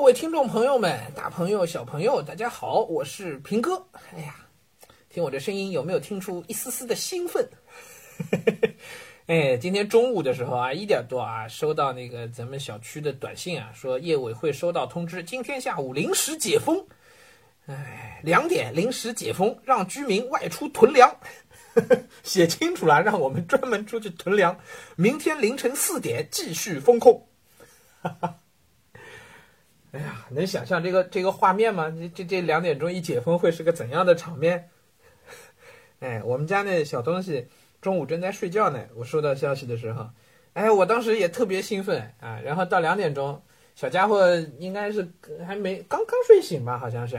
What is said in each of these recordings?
各位听众朋友们，大朋友、小朋友，大家好，我是平哥。哎呀，听我这声音，有没有听出一丝丝的兴奋？哎，今天中午的时候啊，一点多啊，收到那个咱们小区的短信啊，说业委会收到通知，今天下午临时解封。哎，两点临时解封，让居民外出囤粮。写清楚了，让我们专门出去囤粮。明天凌晨四点继续封控。哈哈。哎呀，能想象这个这个画面吗？这这这两点钟一解封会是个怎样的场面？哎，我们家那小东西中午正在睡觉呢。我收到消息的时候，哎，我当时也特别兴奋啊。然后到两点钟，小家伙应该是还没刚刚睡醒吧，好像是。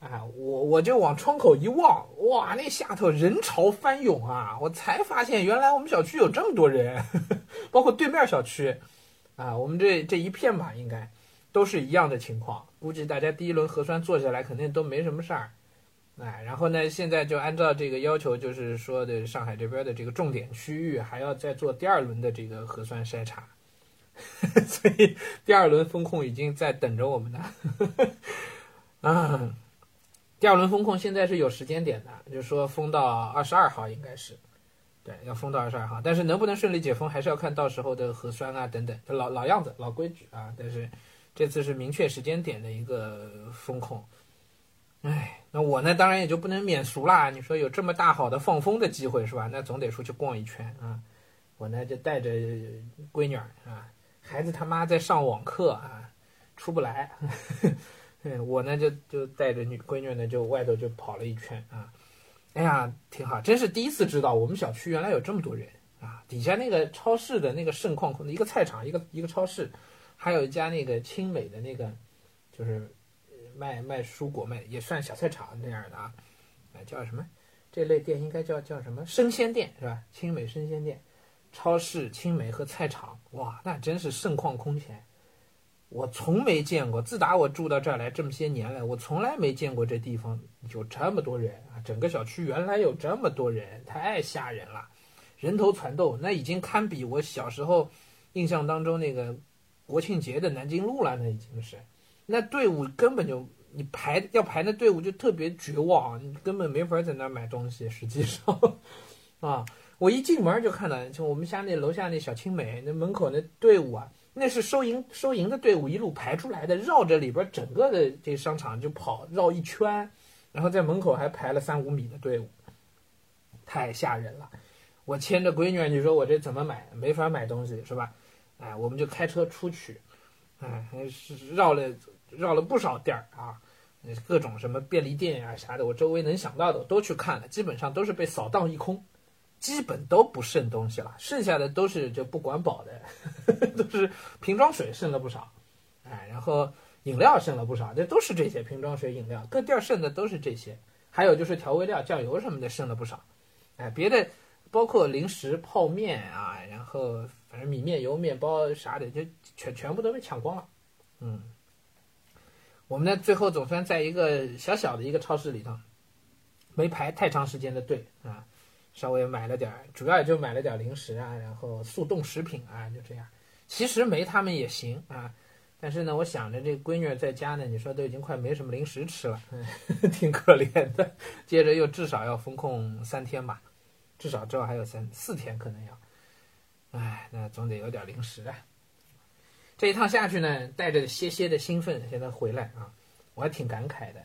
啊，我我就往窗口一望，哇，那下头人潮翻涌啊！我才发现原来我们小区有这么多人，包括对面小区，啊，我们这这一片吧，应该。都是一样的情况，估计大家第一轮核酸做下来肯定都没什么事儿，哎，然后呢，现在就按照这个要求，就是说的上海这边的这个重点区域还要再做第二轮的这个核酸筛查，所以第二轮风控已经在等着我们呢。啊，第二轮风控现在是有时间点的，就是说封到二十二号应该是，对，要封到二十二号，但是能不能顺利解封，还是要看到时候的核酸啊等等，老老样子老规矩啊，但是。这次是明确时间点的一个风控，哎，那我呢，当然也就不能免俗啦。你说有这么大好的放风的机会是吧？那总得出去逛一圈啊。我呢就带着闺女儿啊，孩子他妈在上网课啊，出不来。我呢就就带着女闺女呢就外头就跑了一圈啊。哎呀，挺好，真是第一次知道我们小区原来有这么多人啊。底下那个超市的那个盛况，一个菜场，一个一个超市。还有一家那个青美的那个，就是卖卖蔬果卖也算小菜场那样的啊，叫什么？这类店应该叫叫什么？生鲜店是吧？青美生鲜店，超市、青美和菜场，哇，那真是盛况空前。我从没见过，自打我住到这儿来这么些年来，我从来没见过这地方有这么多人啊！整个小区原来有这么多人，太吓人了，人头攒动，那已经堪比我小时候印象当中那个。国庆节的南京路了，那已经是，那队伍根本就你排要排那队伍就特别绝望，你根本没法在那买东西。实际上，啊，我一进门就看到，就我们家那楼下那小青美那门口那队伍啊，那是收银收银的队伍，一路排出来的，绕着里边整个的这商场就跑绕一圈，然后在门口还排了三五米的队伍，太吓人了。我牵着闺女，你说我这怎么买？没法买东西是吧？哎，我们就开车出去，哎，是绕了绕了不少店儿啊，各种什么便利店呀啥的，我周围能想到的我都去看了，基本上都是被扫荡一空，基本都不剩东西了，剩下的都是就不管饱的，都是瓶装水剩了不少，哎，然后饮料剩了不少，这都是这些瓶装水饮料，各店剩的都是这些，还有就是调味料、酱油什么的剩了不少，哎，别的包括零食、泡面啊，然后。反正米面油面包啥的，就全全部都被抢光了。嗯，我们呢最后总算在一个小小的一个超市里头，没排太长时间的队啊，稍微买了点儿，主要也就买了点零食啊，然后速冻食品啊，就这样。其实没他们也行啊，但是呢，我想着这闺女在家呢，你说都已经快没什么零食吃了，挺可怜的。接着又至少要封控三天吧，至少之后还有三四天可能要。哎，那总得有点零食啊！这一趟下去呢，带着些些的兴奋，现在回来啊，我还挺感慨的，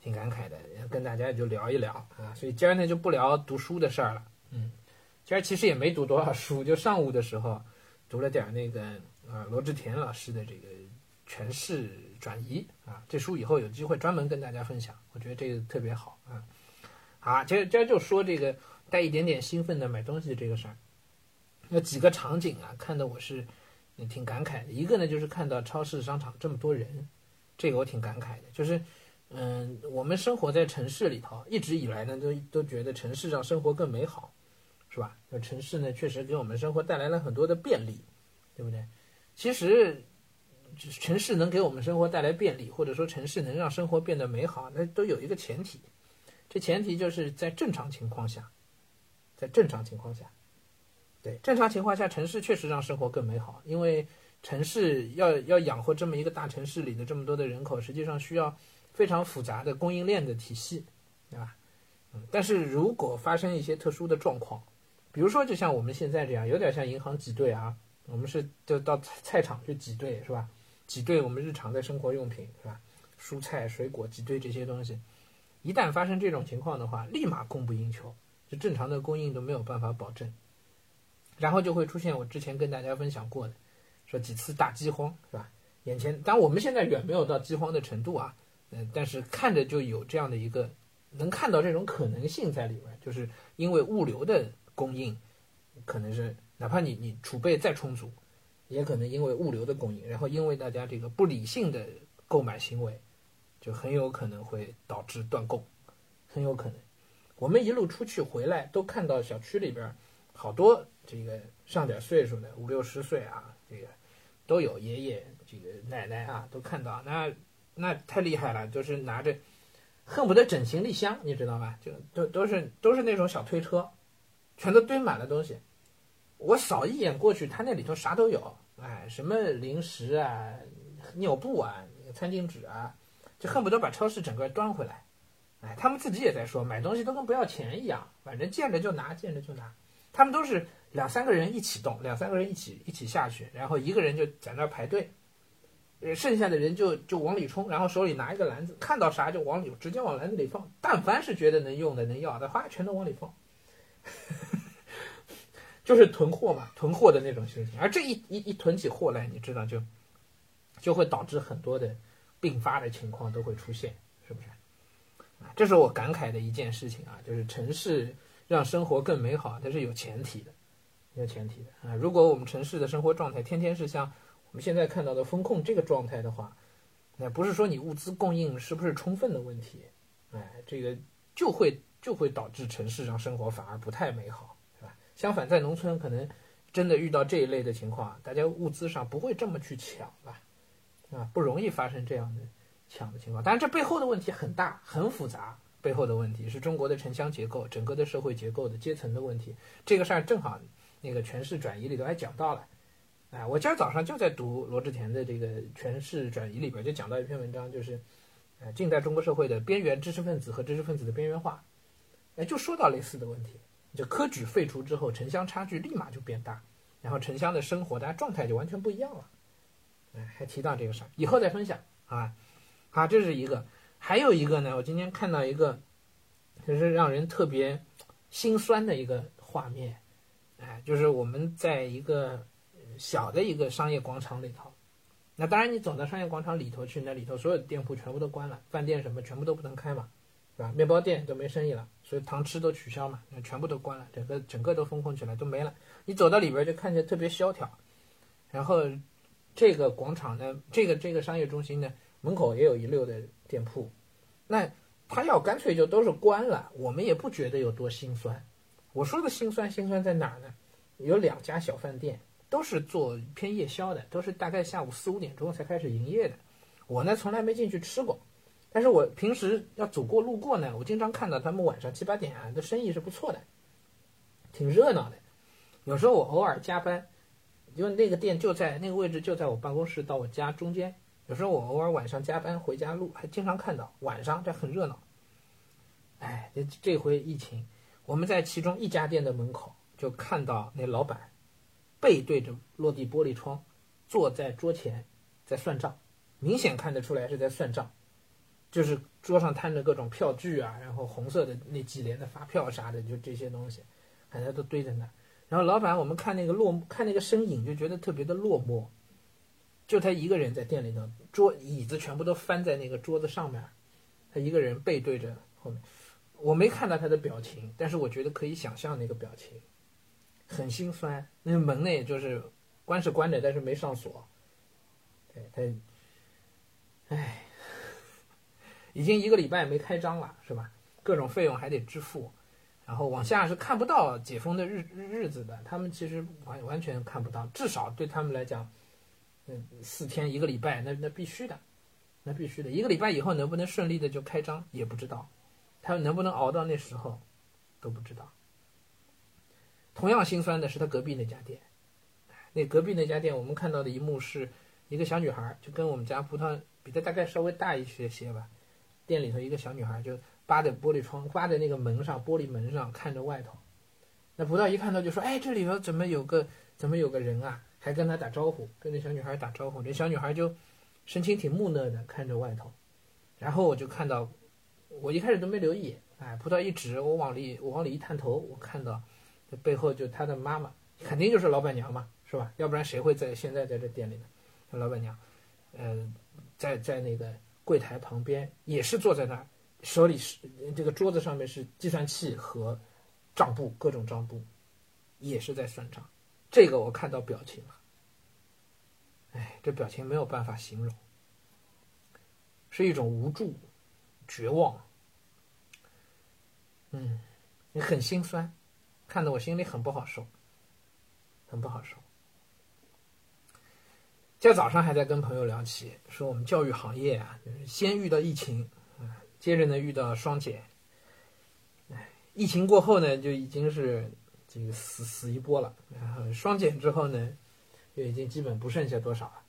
挺感慨的，跟大家就聊一聊啊。所以今儿呢就不聊读书的事儿了，嗯，今儿其实也没读多少书，就上午的时候读了点那个啊罗志田老师的这个诠释转移啊，这书以后有机会专门跟大家分享，我觉得这个特别好啊。好，今儿今儿就说这个带一点点兴奋的买东西这个事儿。那几个场景啊，看得我是挺感慨的。一个呢，就是看到超市、商场这么多人，这个我挺感慨的。就是，嗯，我们生活在城市里头，一直以来呢，都都觉得城市让生活更美好，是吧？那城市呢，确实给我们生活带来了很多的便利，对不对？其实，城市能给我们生活带来便利，或者说城市能让生活变得美好，那都有一个前提，这前提就是在正常情况下，在正常情况下。对正常情况下，城市确实让生活更美好，因为城市要要养活这么一个大城市里的这么多的人口，实际上需要非常复杂的供应链的体系，对吧？嗯，但是如果发生一些特殊的状况，比如说就像我们现在这样，有点像银行挤兑啊，我们是就到菜场去挤兑，是吧？挤兑我们日常的生活用品，是吧？蔬菜、水果挤兑这些东西，一旦发生这种情况的话，立马供不应求，就正常的供应都没有办法保证，然后就会出现我之前跟大家分享过的。说几次大饥荒是吧？眼前，但我们现在远没有到饥荒的程度啊，嗯，但是看着就有这样的一个，能看到这种可能性在里面，就是因为物流的供应，可能是哪怕你你储备再充足，也可能因为物流的供应，然后因为大家这个不理性的购买行为，就很有可能会导致断供，很有可能。我们一路出去回来，都看到小区里边好多这个上点岁数的五六十岁啊。这个都有爷爷、这个奶奶啊，都看到，那那太厉害了，就是拿着恨不得整行李箱，你知道吧？就都都是都是那种小推车，全都堆满了东西。我扫一眼过去，他那里头啥都有，哎，什么零食啊、尿布啊、餐巾纸啊，就恨不得把超市整个端回来。哎，他们自己也在说，买东西都跟不要钱一样，反正见着就拿，见着就拿。他们都是。两三个人一起动，两三个人一起一起下去，然后一个人就在那排队，剩下的人就就往里冲，然后手里拿一个篮子，看到啥就往里直接往篮子里放，但凡是觉得能用的能要的，哗，全都往里放，就是囤货嘛，囤货的那种心情。而这一一一囤起货来，你知道就就会导致很多的并发的情况都会出现，这是我感慨的一件事情啊，就是城市。让生活更美好，它是有前提的，有前提的啊！如果我们城市的生活状态天天是像我们现在看到的风控这个状态的话，那不是说你物资供应是不是充分的问题，哎，这个就会就会导致城市上生活反而不太美好，是吧？相反，在农村可能真的遇到这一类的情况，大家物资上不会这么去抢吧，啊，不容易发生这样的抢的情况。当然，这背后的问题很大，很复杂。背后的问题是中国的城乡结构、整个的社会结构的阶层的问题。这个事儿正好那个权势转移里头还讲到了。哎，我今儿早上就在读罗志田的这个权势转移里边，就讲到一篇文章，就是呃近代中国社会的边缘知识分子和知识分子的边缘化。哎，就说到类似的问题，就科举废除之后，城乡差距立马就变大，然后城乡的生活大家状态就完全不一样了。哎，还提到这个事儿，以后再分享啊。啊，这是一个。还有一个呢，我今天看到一个，就是让人特别心酸的一个画面，哎，就是我们在一个小的一个商业广场里头，那当然你走到商业广场里头去，那里头所有的店铺全部都关了，饭店什么全部都不能开嘛，是吧？面包店都没生意了，所以堂吃都取消嘛，那全部都关了，整个整个都封控起来都没了。你走到里边就看起来特别萧条，然后这个广场呢，这个这个商业中心呢，门口也有一溜的。店铺，那他要干脆就都是关了，我们也不觉得有多心酸。我说的心酸，心酸在哪儿呢？有两家小饭店，都是做偏夜宵的，都是大概下午四五点钟才开始营业的。我呢从来没进去吃过，但是我平时要走过路过呢，我经常看到他们晚上七八点啊的生意是不错的，挺热闹的。有时候我偶尔加班，因为那个店就在那个位置，就在我办公室到我家中间。有时候我偶尔晚上加班回家路，还经常看到晚上这很热闹。哎，这这回疫情，我们在其中一家店的门口就看到那老板背对着落地玻璃窗，坐在桌前在算账，明显看得出来是在算账，就是桌上摊着各种票据啊，然后红色的那几联的发票啥的，就这些东西，反正都堆在那。然后老板，我们看那个落看那个身影，就觉得特别的落寞。就他一个人在店里头，桌椅子全部都翻在那个桌子上面，他一个人背对着后面，我没看到他的表情，但是我觉得可以想象那个表情，很心酸。那门呢，就是关是关着，但是没上锁。对他，唉，已经一个礼拜没开张了，是吧？各种费用还得支付，然后往下是看不到解封的日日子的，他们其实完完全看不到，至少对他们来讲。四天一个礼拜，那那必须的，那必须的。一个礼拜以后能不能顺利的就开张也不知道，他能不能熬到那时候都不知道。同样心酸的是他隔壁那家店，那隔壁那家店，我们看到的一幕是一个小女孩，就跟我们家葡萄比他大概稍微大一些些吧。店里头一个小女孩就扒在玻璃窗，扒在那个门上，玻璃门上看着外头。那葡萄一看到就说：“哎，这里头怎么有个怎么有个人啊？”还跟他打招呼，跟那小女孩打招呼。这小女孩就神情挺木讷的看着外头。然后我就看到，我一开始都没留意，哎，葡萄一指，我往里我往里一探头，我看到这背后就他的妈妈，肯定就是老板娘嘛，是吧？要不然谁会在现在在这店里呢？老板娘，呃，在在那个柜台旁边也是坐在那儿，手里是这个桌子上面是计算器和账簿，各种账簿，也是在算账。这个我看到表情了，哎，这表情没有办法形容，是一种无助、绝望，嗯，也很心酸，看得我心里很不好受，很不好受。今早上还在跟朋友聊起，说我们教育行业啊，先遇到疫情，接着呢遇到双减，哎，疫情过后呢就已经是。这个死死一波了，然后双减之后呢，就已经基本不剩下多少了。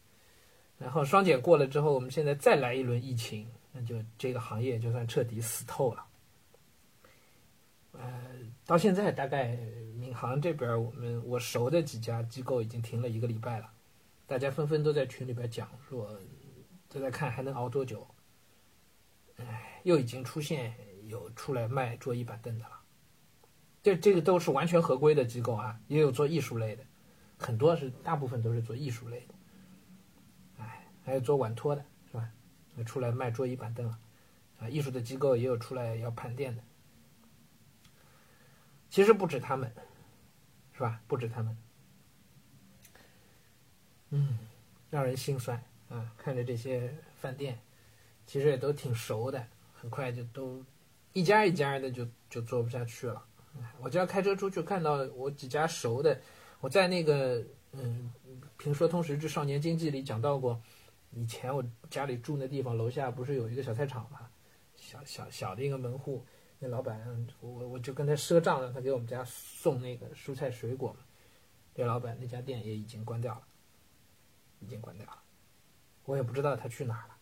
然后双减过了之后，我们现在再来一轮疫情，那就这个行业就算彻底死透了。呃，到现在大概闵行这边，我们我熟的几家机构已经停了一个礼拜了，大家纷纷都在群里边讲说，都在看还能熬多久。哎，又已经出现有出来卖桌椅板凳的了。这这个都是完全合规的机构啊，也有做艺术类的，很多是大部分都是做艺术类的，哎，还有做晚托的，是吧？出来卖桌椅板凳了，啊，艺术的机构也有出来要盘店的。其实不止他们，是吧？不止他们，嗯，让人心酸啊！看着这些饭店，其实也都挺熟的，很快就都一家一家的就就做不下去了。我只要开车出去，看到我几家熟的，我在那个嗯《评说通识之少年经济》里讲到过，以前我家里住那地方楼下不是有一个小菜场嘛，小小小的一个门户，那老板我我就跟他赊账，让他给我们家送那个蔬菜水果嘛，这老板那家店也已经关掉了，已经关掉了，我也不知道他去哪儿了，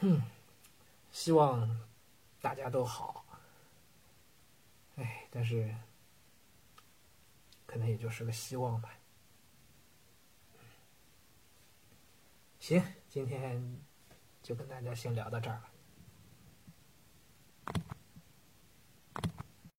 嗯，希望大家都好。但是可能也就是个希望吧。行，今天就跟大家先聊到这儿了。